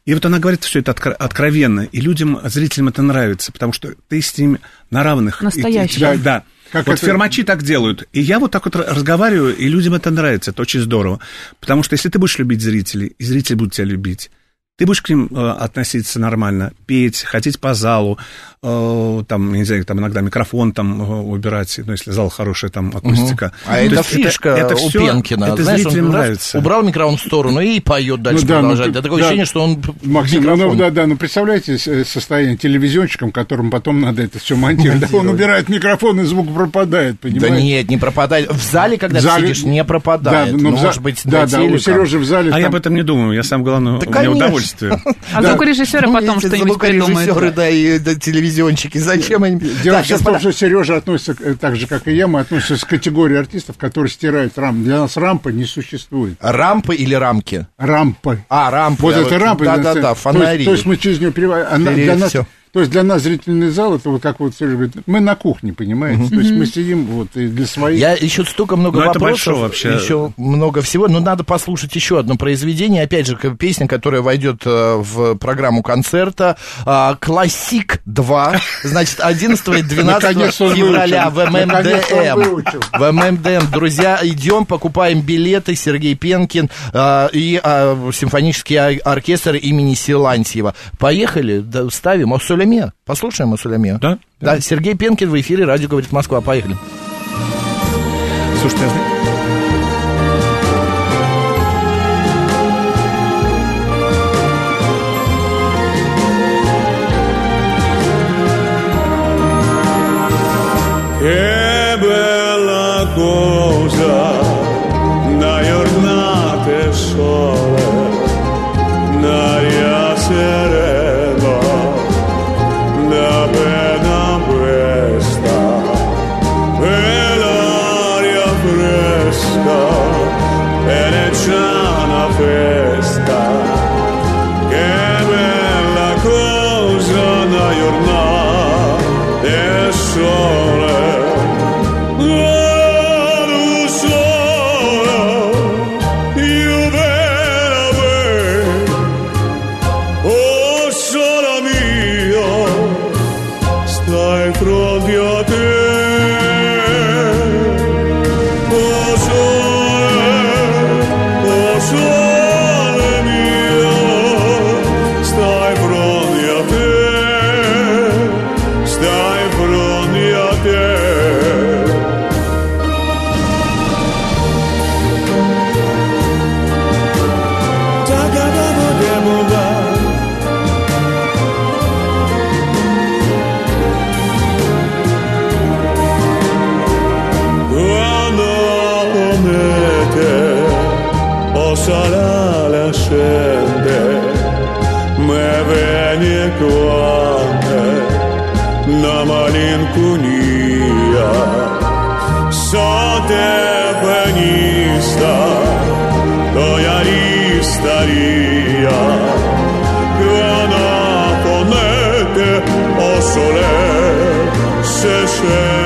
и вот она говорит все это откро- откровенно, и людям, зрителям это нравится, потому что ты с ними на равных. И- и Настоящий. тебя- да. Как вот это- фермачи так делают. И я вот так вот разговариваю, и людям это нравится, это очень здорово. Потому что если ты будешь любить зрителей, и зрители будут тебя любить, ты будешь к ним э, относиться нормально, петь, ходить по залу, э, там, я не знаю, там иногда микрофон там э, убирать, ну, если зал хороший, там, акустика. А То это фишка у всё- Пенкина. Это Знаешь, зрителям он нравится. убрал микрофон в сторону и поет дальше Ну да, ну продолжает. ты- Это такое да. ощущение, что он Максим, ну, микрофон. ну, да, да, ну представляете э, состояние телевизионщиком, которому потом надо это все монтировать. Да он убирает микрофон, и звук пропадает, Да понимаете? нет, не пропадает. В зале, когда В ты зале- сидишь, не пропадает. Да, ну, ну, в за- может быть, да, да, у. Сережи в зале А я об этом не думаю, я сам, главное, Да, у меня конечно. удовольствием. А звукорежиссеры потом Эти что-нибудь звукорежиссеры, придумают. да, и телевизионщики. Зачем они... Дело в том, что Сережа относится э, так же, как и я, мы относимся к категории артистов, которые стирают рампы. Для нас рампа не существует. Рампы или рамки? Рампа. А, рампы. Вот это рампа. Да, для да, нас- да, то есть- фонари. То есть мы через нее для нас-. То есть для нас зрительный зал, это вот как вот Сережа говорит, мы на кухне, понимаете? То есть мы сидим вот и для своих. Я еще столько много Ну, это вопросов, вообще. еще много всего, но надо послушать еще одно произведение, опять же, песня, которая войдет э, в программу концерта, а, «Классик 2», значит, 11 и 12 Наконец он февраля в ММДМ. В ММДМ, друзья, идем, покупаем билеты, Сергей Пенкин а, и а, симфонический ор- оркестр имени Силантьева. Поехали, ставим «Осолеме». Послушаем «Осолеме». Да? Да, Сергей Пенкин в эфире, радио говорит Москва. Поехали. Слушайте, niekochane na malinку ния со тебе ниста тоя листария grana ponete o sole se scende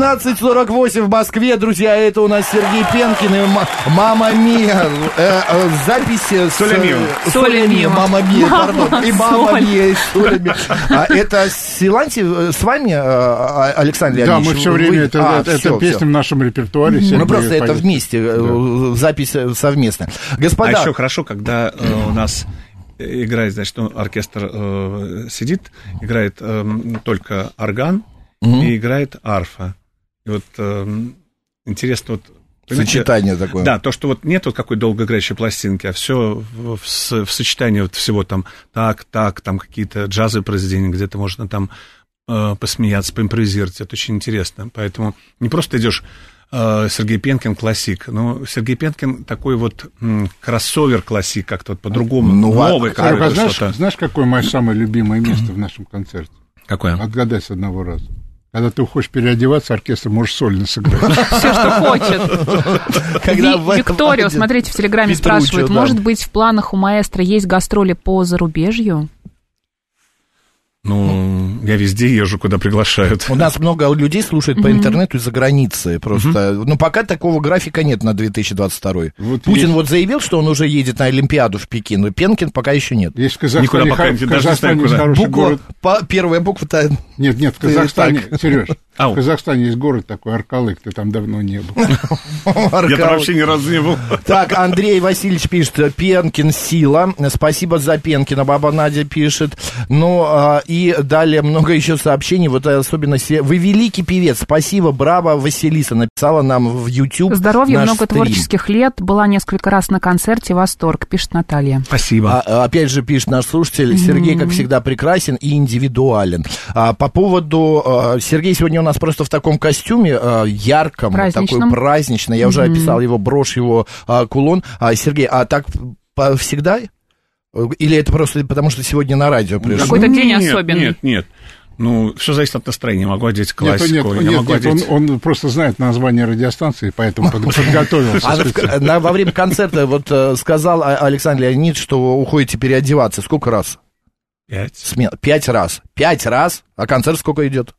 12.48 в Москве, друзья, это у нас Сергей Пенкин и Мама Мия. Э, э, запись... Соля Мия. Э, Соля Мия, Мама Мия, пардон. И Мама Мия, и Соля Мия. А это Силанти э, с вами, э, а, Александр Да, мы все время, это, а, это, песня в нашем репертуаре. Мы просто это вместе, запись совместная. Господа... А еще хорошо, когда у нас играет, значит, ну, оркестр э, сидит, играет э, только орган угу. и играет арфа. И вот эм, интересно, вот Понимаете? Сочетание такое. Да, то, что вот нет вот какой долгоиграющей пластинки, а все в, в в сочетании вот всего там так, так, там какие-то джазовые произведения, где-то можно там э, посмеяться, поимпровизировать, это очень интересно. Поэтому не просто идешь э, Сергей Пенкин классик, но Сергей Пенкин такой вот м, кроссовер классик, как-то вот по-другому, Ну, а- новый Серега, какой-то знаешь, знаешь, какое мое самое любимое место в нашем концерте? Какое? Отгадай с одного раза. Когда ты хочешь переодеваться, оркестр можешь сольно сыграть. Все, что хочет. Когда Ви- в- Викторио, входит смотрите, в Телеграме спрашивают, может быть, в планах у маэстро есть гастроли по зарубежью? Ну, я везде езжу, куда приглашают. У нас много людей слушает по интернету из-за границы просто. Ну, пока такого графика нет на 2022. Вот Путин есть- вот заявил, что он уже едет на Олимпиаду в Пекин, но Пенкин пока еще нет. Есть в Никуда Казахстане, пока хо- не- в даже не Казахстане знаю, куда. хороший Буква, город. по- первая буква-то... Нет, нет, в Казахстане. Сереж, Ау. в Казахстане есть город такой, Аркалык, ты там давно не был. Я там вообще ни разу не был. Так, Андрей Васильевич пишет, Пенкин сила. Спасибо за Пенкина, баба Надя пишет. Ну, а, и далее много еще сообщений, вот особенно... се- Вы великий певец, спасибо, браво, Василиса написала нам в YouTube Здоровья, много творческих лет. Была несколько раз на концерте. Восторг, пишет Наталья. Спасибо. А, опять же, пишет наш слушатель, Сергей, как всегда, прекрасен и индивидуален. А, по поводу... а, Сергей сегодня у нас просто в таком костюме а, ярком, Праздничном. такой праздничный. Я уже описал его брошь, его а, кулон. А, Сергей, а так всегда? Или это просто потому, что сегодня на радио пришел? Какой-то день Нет, особенный. Нет, нет. Ну, все зависит от настроения. Могу одеть классику, нет, нет, могу нет, одеть... он, он просто знает название радиостанции, поэтому под- подготовился. А во время концерта вот э, сказал Александр Леонид, что уходите переодеваться. Сколько раз? Пять, Пять раз. Пять раз. А концерт сколько идет?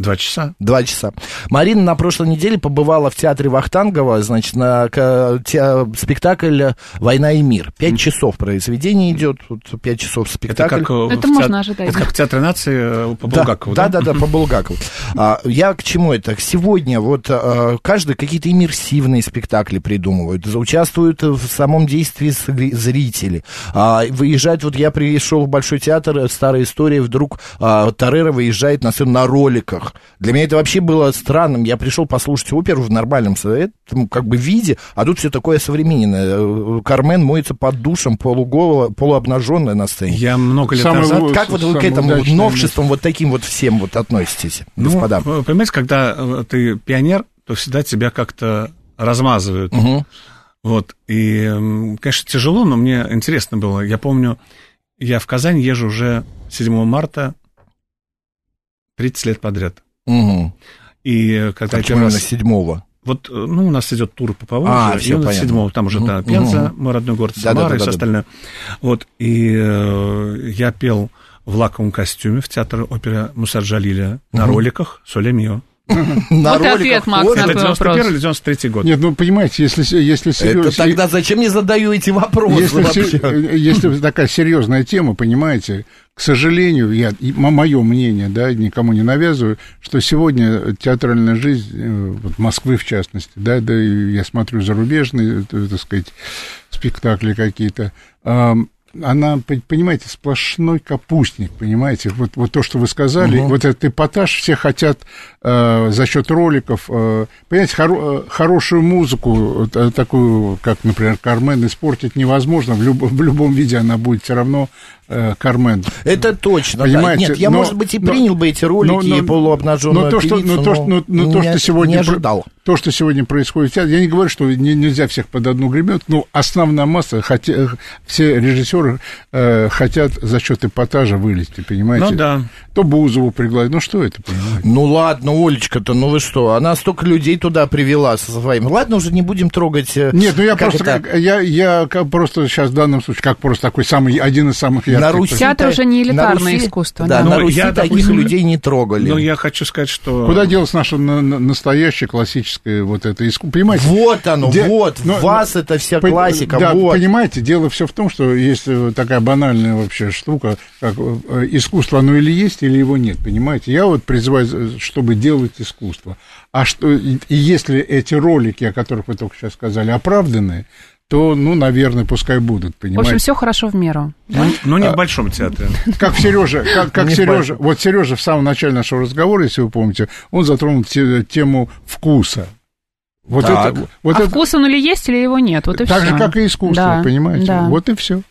Два часа. Два часа. Марина на прошлой неделе побывала в театре Вахтангова, значит, на к- те- спектакль «Война и мир». Пять часов произведение идет, вот пять часов Это спектакль. как, э, Это в можно теат- ожидать. Это как в Театре нации э, по Да, Булгакову, да, да? да, да, по Булгакову. А, я к чему это? Сегодня вот а, каждый какие-то иммерсивные спектакли придумывают, участвуют в самом действии зри- зрители. А, выезжать, вот я пришел в Большой театр, старая история, вдруг а, Тарера выезжает на сцену на роликах. Для меня это вообще было странным. Я пришел послушать оперу в нормальном этом, как бы виде, а тут все такое современное. Э, Кармен моется под душем, полуголо, полуобнаженная на сцене. Я много лет Самый назад... Как вот вы к этому новшествам, вот таким вот всем вот относитесь, Ну, господа? вы понимаете, когда э, ты пионер, то всегда тебя как-то размазывают. Мгм. Вот. И, конечно, тяжело, но мне интересно было. Я помню, я в Казань езжу уже 7 марта 30 лет подряд. Мгм. И э, когда Почему первый раз... седьмого? Вот, э, ну, у нас идет тур по Поволжью, А, и он понятно. 7 там уже, да. Пенза, Мгм. мой родной город. Самара и все остальное. Вот, и э, я пел в лаковом костюме в театре оперы Мусар Джалиля на роликах «Соле Мио». На Вот роликах ответ, Макс, на Это твой 91 вопрос. или 93 год? Нет, ну, понимаете, если, если Это серьезно... тогда зачем я задаю эти вопросы Если, вообще? э, если такая серьезная тема, понимаете, к сожалению, я, мое мнение, да, никому не навязываю, что сегодня театральная жизнь, э, вот Москвы в частности, да, да, я смотрю зарубежные, э, так сказать, спектакли какие-то, она, по- понимаете, сплошной капустник, понимаете, вот, вот то, что вы сказали, вот этот эпатаж, все хотят э, за счет роликов, э, понимаете, хоро- э, хорошую музыку, такую, как, например, Кармен, испортить невозможно, в, люб- в любом виде она будет все равно э, Кармен. Это точно. да. Понимаете, Нет, я, но- может быть, и но- принял бы эти ролики но- и но- полуобнаженную но то, что, певицу, но то, что, но, но то, что сегодня не про- ожидал. то, что сегодня происходит я не говорю, что не- нельзя всех под одну гребенку, но основная масса, хотя, все режиссеры э, хотят за счет эпатажа вылезти, понимаете? Ну да. То Бузову пригласить, ну что это, понимаете? Ну ладно, Олечка-то, ну вы что, она столько людей туда привела со своим. Ладно, уже не будем трогать. э, Нет, ну я как просто, это, как- я, я как просто сейчас в данном случае, как просто такой самый, один из самых ярких. на Руси Театр уже не элитарное Руси- искусство, Да, да. на Ну, Руси я, таких допустим, людей не трогали. Но я хочу сказать, что... Куда делось наше на- на- настоящее классическое вот это искусство? Понимаете? Вот оно, Де- вот, ну, в вас это вся Пон- классика, Да, вот. понимаете, дело все в том, что есть э, такая банальная вообще штука, как э, искусство, оно или есть, или его нет, понимаете? Я вот призываю, чтобы делать искусство. А что, и, если эти ролики, о которых вы только сейчас сказали, оправданы, то, ну, наверное, пускай будут, В общем, понимаете? все хорошо в меру. Ну, ну, А не в Большом театре. Как Сережа, как, как Сережа, вот Сережа в самом начале нашего разговора, если вы помните, он затронул те- тему вкуса. Вот Так. это, вот а это вкус он или есть, или его нет, вот и так все. же, как и искусство, понимаете? Да. Вот и все.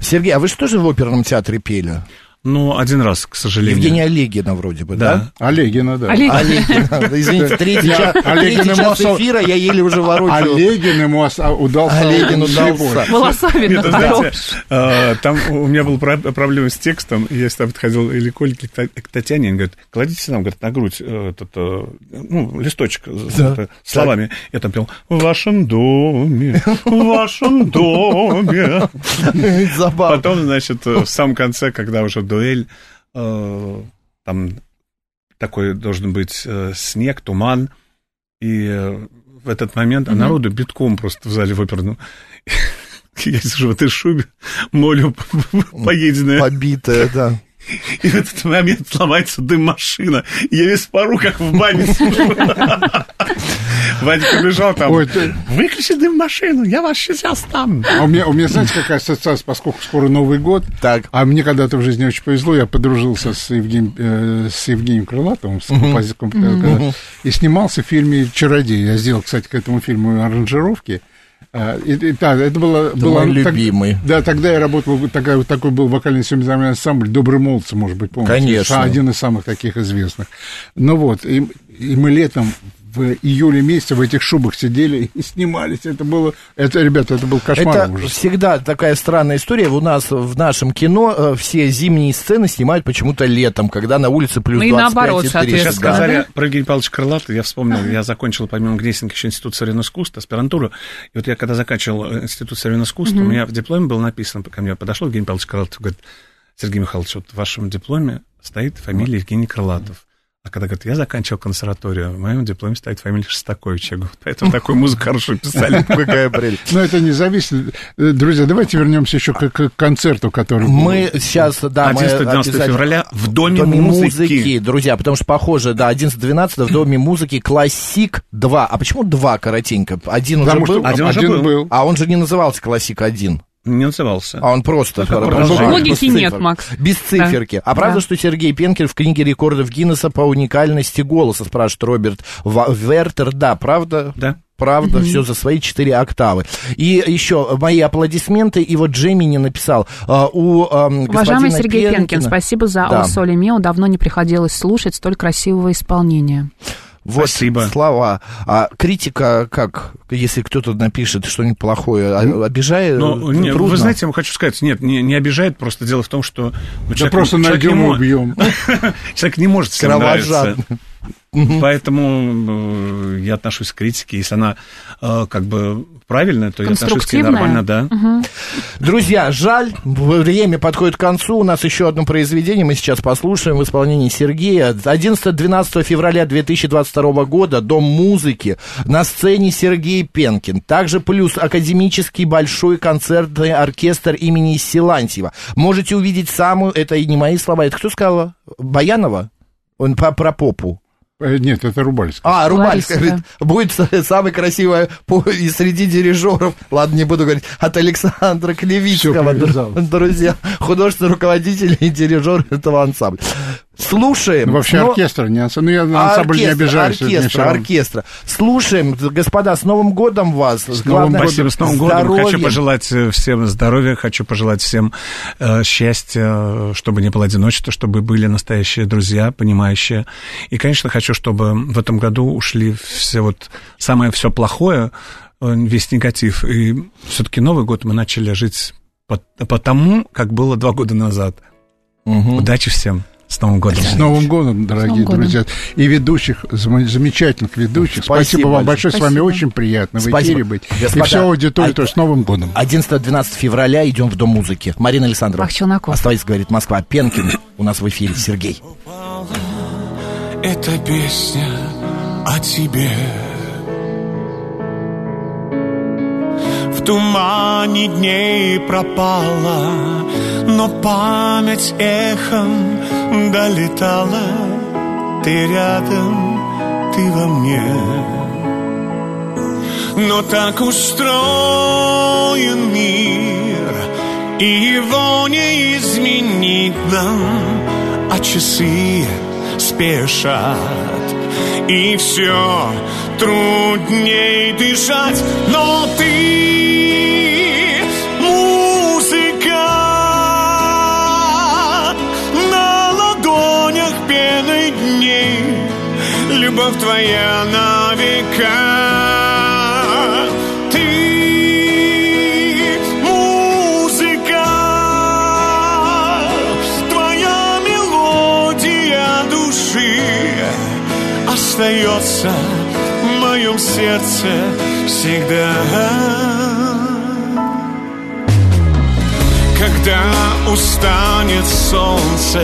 Сергей, а вы что же в оперном театре пели? Ну, один раз, к сожалению. Евгения Олегина вроде бы, да? Да. Олегина, да. Олег- Олегина. Извините, третий Я час, Олегин третий час эфира, я еле уже ворочаю. Олегин ему а, удался. Олегин удался. Волосами э, там у меня была про- проблема с текстом, я всегда подходил или к Ольге, или к Та- к Татьяне, они говорят, кладите нам, говорит, на грудь э, этот, э, ну, листочек с Да. это, словами. Я там пел «В вашем доме, в вашем доме». Забавно. Потом, значит, в самом конце, когда уже дуэль, э, там такой должен быть э, снег, туман, и э, в этот момент, а народу битком просто в зале в оперном. Я сижу в этой шубе, молю поеденная. Побитая, да. И в этот момент сломается дым-машина. Я весь пару, как в бане сижу. Вадик побежал там. Ой, ты- Выключи дым-машину, я вас сейчас там. А у меня, у меня, знаете, какая ассоциация, поскольку скоро Новый год, Так. а мне когда-то в жизни очень повезло, я подружился с Евгением, э, с Евгением Крылатовым, с композитором, когда- и снимался в фильме «Чародей». Я сделал, кстати, к этому фильму аранжировки. А, И, и, да, это было... было мой так- любимый. да, тогда я работал, такая, вот такой был вокальный семейный ансамбль «Добрые молодцы», может быть, помните? Конечно. Один из самых таких известных. Ну вот, и, и мы летом в июле месяце в этих шубах сидели и снимались. Это было... Это, ребята, это был кошмар Это ужас. всегда такая странная история. У нас в нашем кино э, все зимние сцены снимают почему-то летом, когда на улице плюс Ну и 25 наоборот, и 30. соответственно. Сейчас Да. сказали про Евгения Павловича Крылатова, я вспомнил, я закончил помимо Гнесинки еще Институт современного искусства, аспирантуру, и вот я когда заканчивал э, Институт современного искусства, у меня в дипломе было написано, ко мне подошел Евгений Павлович Крылатов, говорит, Сергей Михайлович, вот в вашем дипломе стоит фамилия Евгений Крылатов. А когда говорит, я заканчивал консерваторию, в моем дипломе стоит фамилия Шостакович. Я говорю, поэтому такую музыку хорошо писали. Какая прелесть. Но это не зависит. Э, Друзья, давайте вернемся еще к, к концерту, который был. Мы сейчас, да, мы 11-12 обязательно- февраля в в Доме, Доме музыки. музыки, друзья, потому что похоже, да, 11-12 в Доме музыки Классик 2. А почему 2 коротенько? Один уже Потому что был, Один уже был. а он же не назывался Классик 1. Не назывался. А он просто... Логики нет, Макс. Без циферки. А Да. правда, Да. что Сергей Пенкер в книге рекордов Гиннесса по уникальности голоса, спрашивает Роберт Вертер. Да, правда? Да. Правда, все за свои четыре октавы. И еще мои аплодисменты. И вот Джемини написал а, у ам, Уважаемый Сергей Пенкин, спасибо за Да. «О соле мео». Давно не приходилось слушать столь красивого исполнения. Вот Спасибо. слова. А критика, как, если кто-то напишет что-нибудь плохое, а- обижает? Ну, не, трудно? вы знаете, я вам хочу сказать, нет, не, не обижает, просто дело в том, что... ну, Да человек- просто человек не найдем убьем. Человек не может всем Кровожадно. Нравиться. Поэтому э, я отношусь к критике. Если она э, как бы правильная, то я отношусь к ней Конструктивная? нормально, да. Друзья, жаль, время подходит к концу. У нас еще одно произведение мы сейчас послушаем в исполнении Сергея. 11-12 февраля 2022 года Дом музыки. На сцене Сергей Пенкин. Также плюс академический большой концертный оркестр имени Силантьева. Можете увидеть самую, это и не мои слова, это кто сказал? Баянова? Он про попу. Э, Нет, это Рубальский. А, Рубальская, говорит, будет с- самая красивая по- и среди дирижеров, ладно, не буду говорить, от Александра Клевицкого, друзья, художественный руководитель и дирижер этого ансамбля. Слушаем. Ну, вообще но- оркестр, не ансамбль. Ну, я на ансамбль не оркестр, обижаюсь. мне всё оркестра, равно. оркестра. Слушаем, господа, с Новым годом вас. С Новым годом. Спасибо, с Новым годом. здоровья. Хочу пожелать э, всем здоровья, хочу пожелать всем э, счастья, чтобы не было одиночества, чтобы были настоящие друзья, понимающие. И, конечно, хочу, чтобы в этом году ушли все вот самое все плохое, э, весь негатив. И все-таки Новый год мы начали жить по, по тому, как было два года назад. Мгм. Удачи всем. С Новым годом. С Новым годом, дорогие Новым годом. друзья. И ведущих, зам- замечательных ведущих. Спасибо Спасибо, вам большое. большое. С вами Спасибо. очень приятно в Спасибо. эфире быть. Господа, и всю аудиторию а- тоже с Новым годом. 11-12 февраля идем в Дом музыки. Марина Александровна. Бах Челноков. Оставайтесь, говорит Москва. Пенкин у нас в эфире. Сергей. Эта песня о тебе В тумане дней пропала Но память эхом долетала. Ты рядом, ты во мне. Но так устроен мир И его не изменить нам. А часы спешат И все трудней дышать. Но ты Любовь твоя на века. Ты музыка Твоя мелодия души. Остается в моем сердце всегда когда устанет солнце,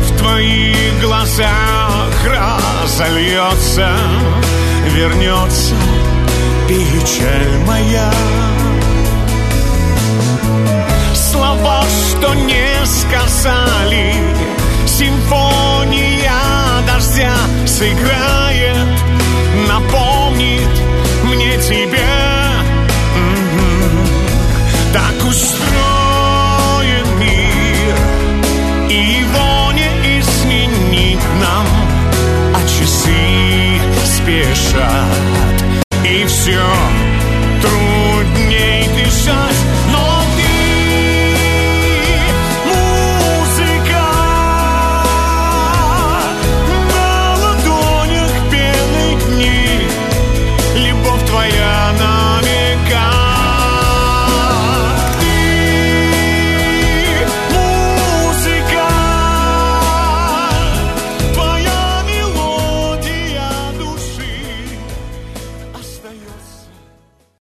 в твоих глазах разольется, вернется печаль моя. Слова, что не сказали, симфония дождя сыграет, напомнит мне тебя. Так уж try.